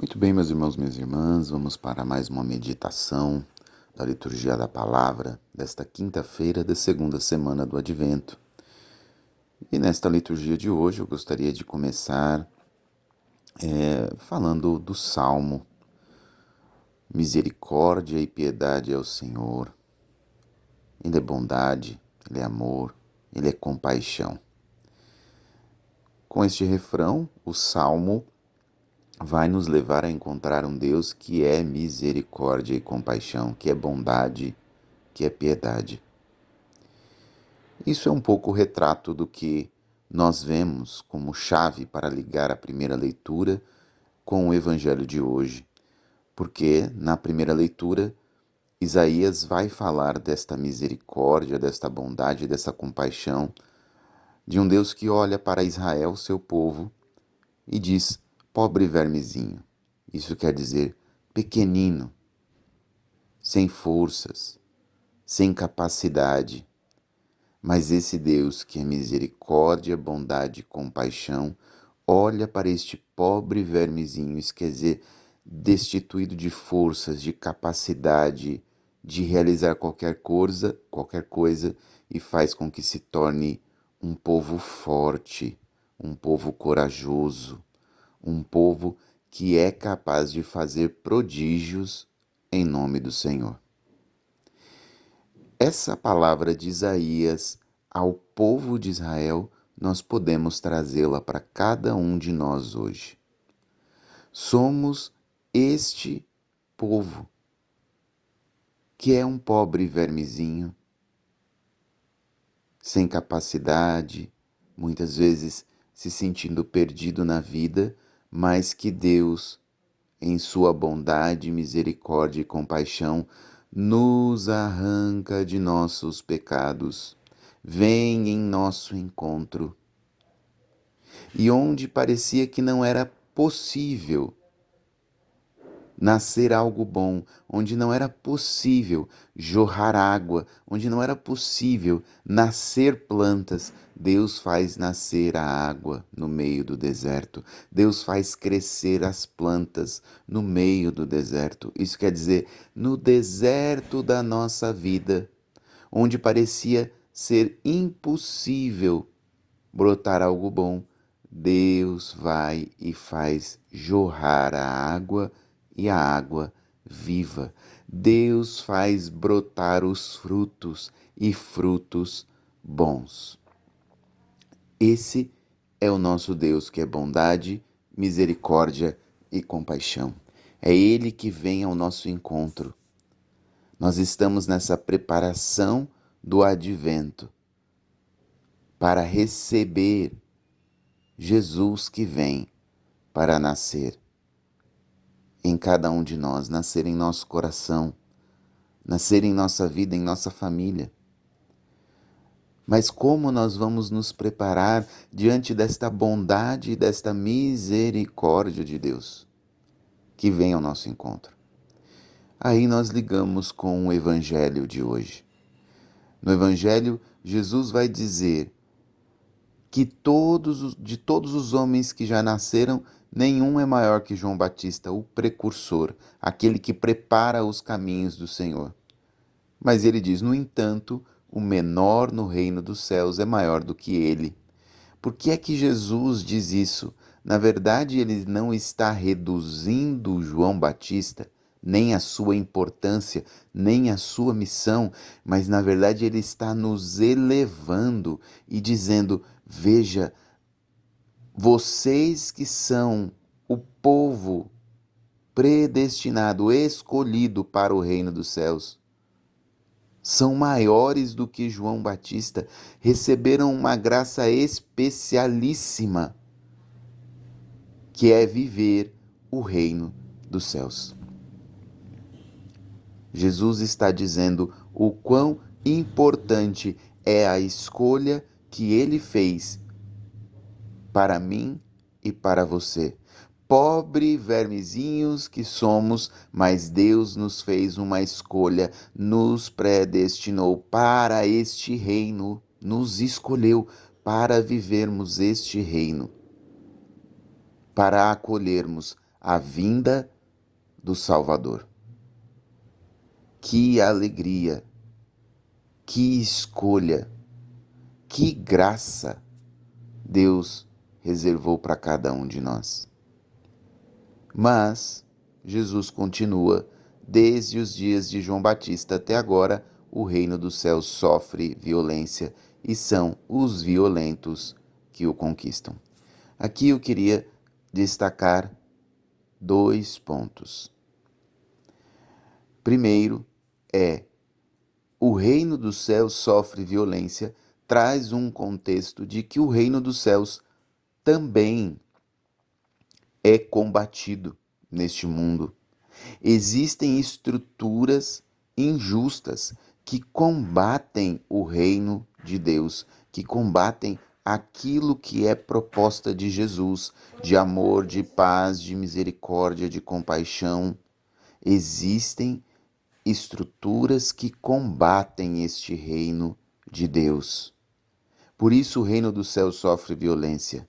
Muito bem, meus irmãos, minhas irmãs, vamos para mais uma meditação da liturgia da palavra desta quinta-feira da segunda semana do Advento. E nesta liturgia de hoje eu gostaria de começar é, falando do Salmo. Misericórdia e piedade ao Senhor. Ele é bondade, ele é amor, ele é compaixão. Com este refrão, o Salmo vai nos levar a encontrar um Deus que é misericórdia e compaixão, que é bondade, que é piedade. Isso é um pouco o retrato do que nós vemos como chave para ligar a primeira leitura com o evangelho de hoje, porque na primeira leitura Isaías vai falar desta misericórdia, desta bondade, dessa compaixão de um Deus que olha para Israel, seu povo, e diz: pobre vermezinho. Isso quer dizer pequenino, sem forças, sem capacidade. Mas esse Deus que é misericórdia, bondade e compaixão, olha para este pobre vermezinho, dizer destituído de forças, de capacidade de realizar qualquer coisa, qualquer coisa e faz com que se torne um povo forte, um povo corajoso, um povo que é capaz de fazer prodígios em nome do Senhor. Essa palavra de Isaías ao povo de Israel, nós podemos trazê-la para cada um de nós hoje. Somos este povo que é um pobre vermezinho, sem capacidade, muitas vezes se sentindo perdido na vida mas que Deus, em sua bondade, misericórdia e compaixão, nos arranca de nossos pecados, vem em nosso encontro. E onde parecia que não era possível nascer algo bom, onde não era possível jorrar água, onde não era possível nascer plantas, Deus faz nascer a água no meio do deserto. Deus faz crescer as plantas no meio do deserto. Isso quer dizer, no deserto da nossa vida, onde parecia ser impossível brotar algo bom, Deus vai e faz jorrar a água e a água viva. Deus faz brotar os frutos e frutos bons. Esse é o nosso Deus que é bondade, misericórdia e compaixão. É Ele que vem ao nosso encontro. Nós estamos nessa preparação do advento para receber Jesus que vem para nascer em cada um de nós, nascer em nosso coração, nascer em nossa vida, em nossa família. Mas como nós vamos nos preparar diante desta bondade e desta misericórdia de Deus que vem ao nosso encontro? Aí nós ligamos com o evangelho de hoje. No evangelho, Jesus vai dizer que todos de todos os homens que já nasceram, nenhum é maior que João Batista, o precursor, aquele que prepara os caminhos do Senhor. Mas ele diz: no entanto, o menor no reino dos céus é maior do que ele. Por que é que Jesus diz isso? Na verdade, ele não está reduzindo João Batista, nem a sua importância, nem a sua missão, mas na verdade ele está nos elevando e dizendo: veja, vocês que são o povo predestinado, escolhido para o reino dos céus, são maiores do que João Batista, receberam uma graça especialíssima, que é viver o reino dos céus. Jesus está dizendo o quão importante é a escolha que ele fez para mim e para você. Pobre vermezinhos que somos, mas Deus nos fez uma escolha, nos predestinou para este reino, nos escolheu para vivermos este reino, para acolhermos a vinda do Salvador. Que alegria, que escolha, que graça Deus reservou para cada um de nós. Mas Jesus continua, desde os dias de João Batista até agora, o reino dos céus sofre violência e são os violentos que o conquistam. Aqui eu queria destacar dois pontos. Primeiro é o reino dos céus sofre violência, traz um contexto de que o reino dos céus também é combatido neste mundo. Existem estruturas injustas que combatem o reino de Deus, que combatem aquilo que é proposta de Jesus, de amor, de paz, de misericórdia, de compaixão. Existem estruturas que combatem este reino de Deus. Por isso o reino do céu sofre violência.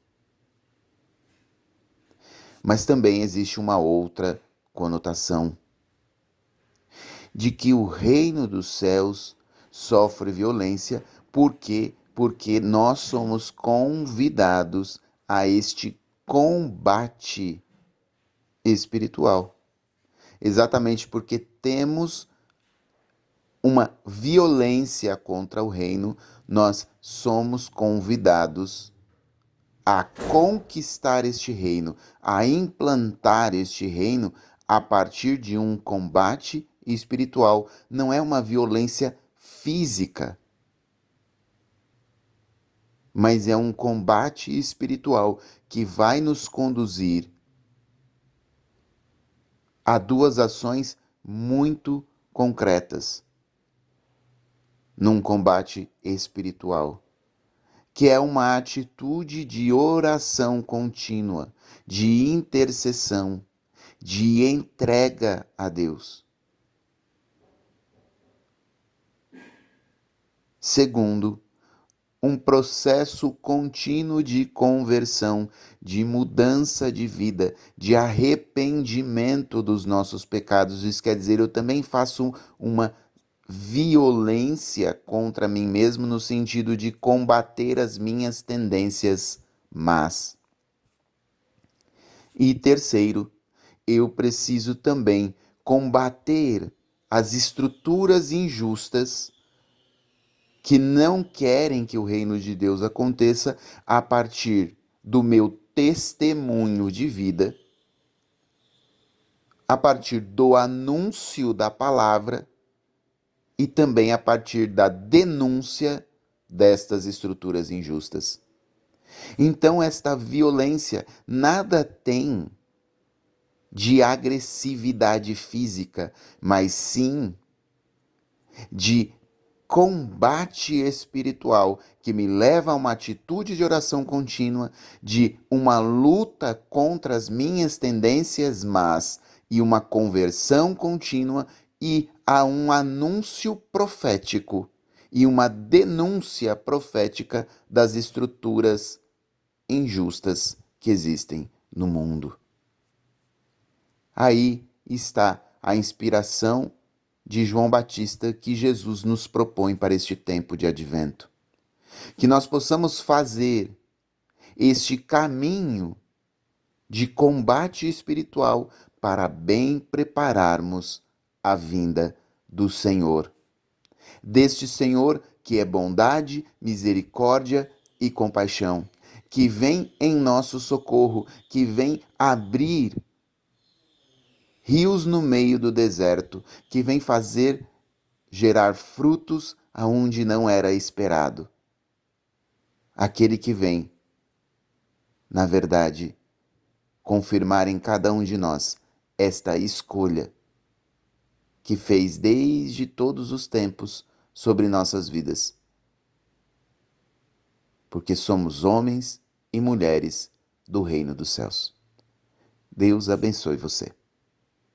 Mas também existe uma outra conotação de que o reino dos céus sofre violência porque porque nós somos convidados a este combate espiritual. Exatamente porque temos uma violência contra o reino, nós somos convidados a conquistar este reino, a implantar este reino a partir de um combate espiritual. Não é uma violência física, mas é um combate espiritual que vai nos conduzir a duas ações muito concretas num combate espiritual, que é uma atitude de oração contínua, de intercessão, de entrega a Deus. Segundo, um processo contínuo de conversão, de mudança de vida, de arrependimento dos nossos pecados. Isso quer dizer, eu também faço uma violência contra mim mesmo no sentido de combater as minhas tendências más. E terceiro, eu preciso também combater as estruturas injustas que não querem que o reino de Deus aconteça a partir do meu testemunho de vida, a partir do anúncio da palavra e também a partir da denúncia destas estruturas injustas. Então, esta violência nada tem de agressividade física, mas sim de combate espiritual que me leva a uma atitude de oração contínua, de uma luta contra as minhas tendências más e uma conversão contínua e a um anúncio profético e uma denúncia profética das estruturas injustas que existem no mundo. Aí está a inspiração de João Batista que Jesus nos propõe para este tempo de advento. Que nós possamos fazer este caminho de combate espiritual para bem prepararmos a vinda do Senhor. Deste Senhor que é bondade, misericórdia e compaixão, que vem em nosso socorro, que vem abrir rios no meio do deserto, que vem fazer gerar frutos aonde não era esperado. Aquele que vem, na verdade, confirmar em cada um de nós esta escolha que fez desde todos os tempos sobre nossas vidas. Porque somos homens e mulheres do reino dos céus. Deus abençoe você.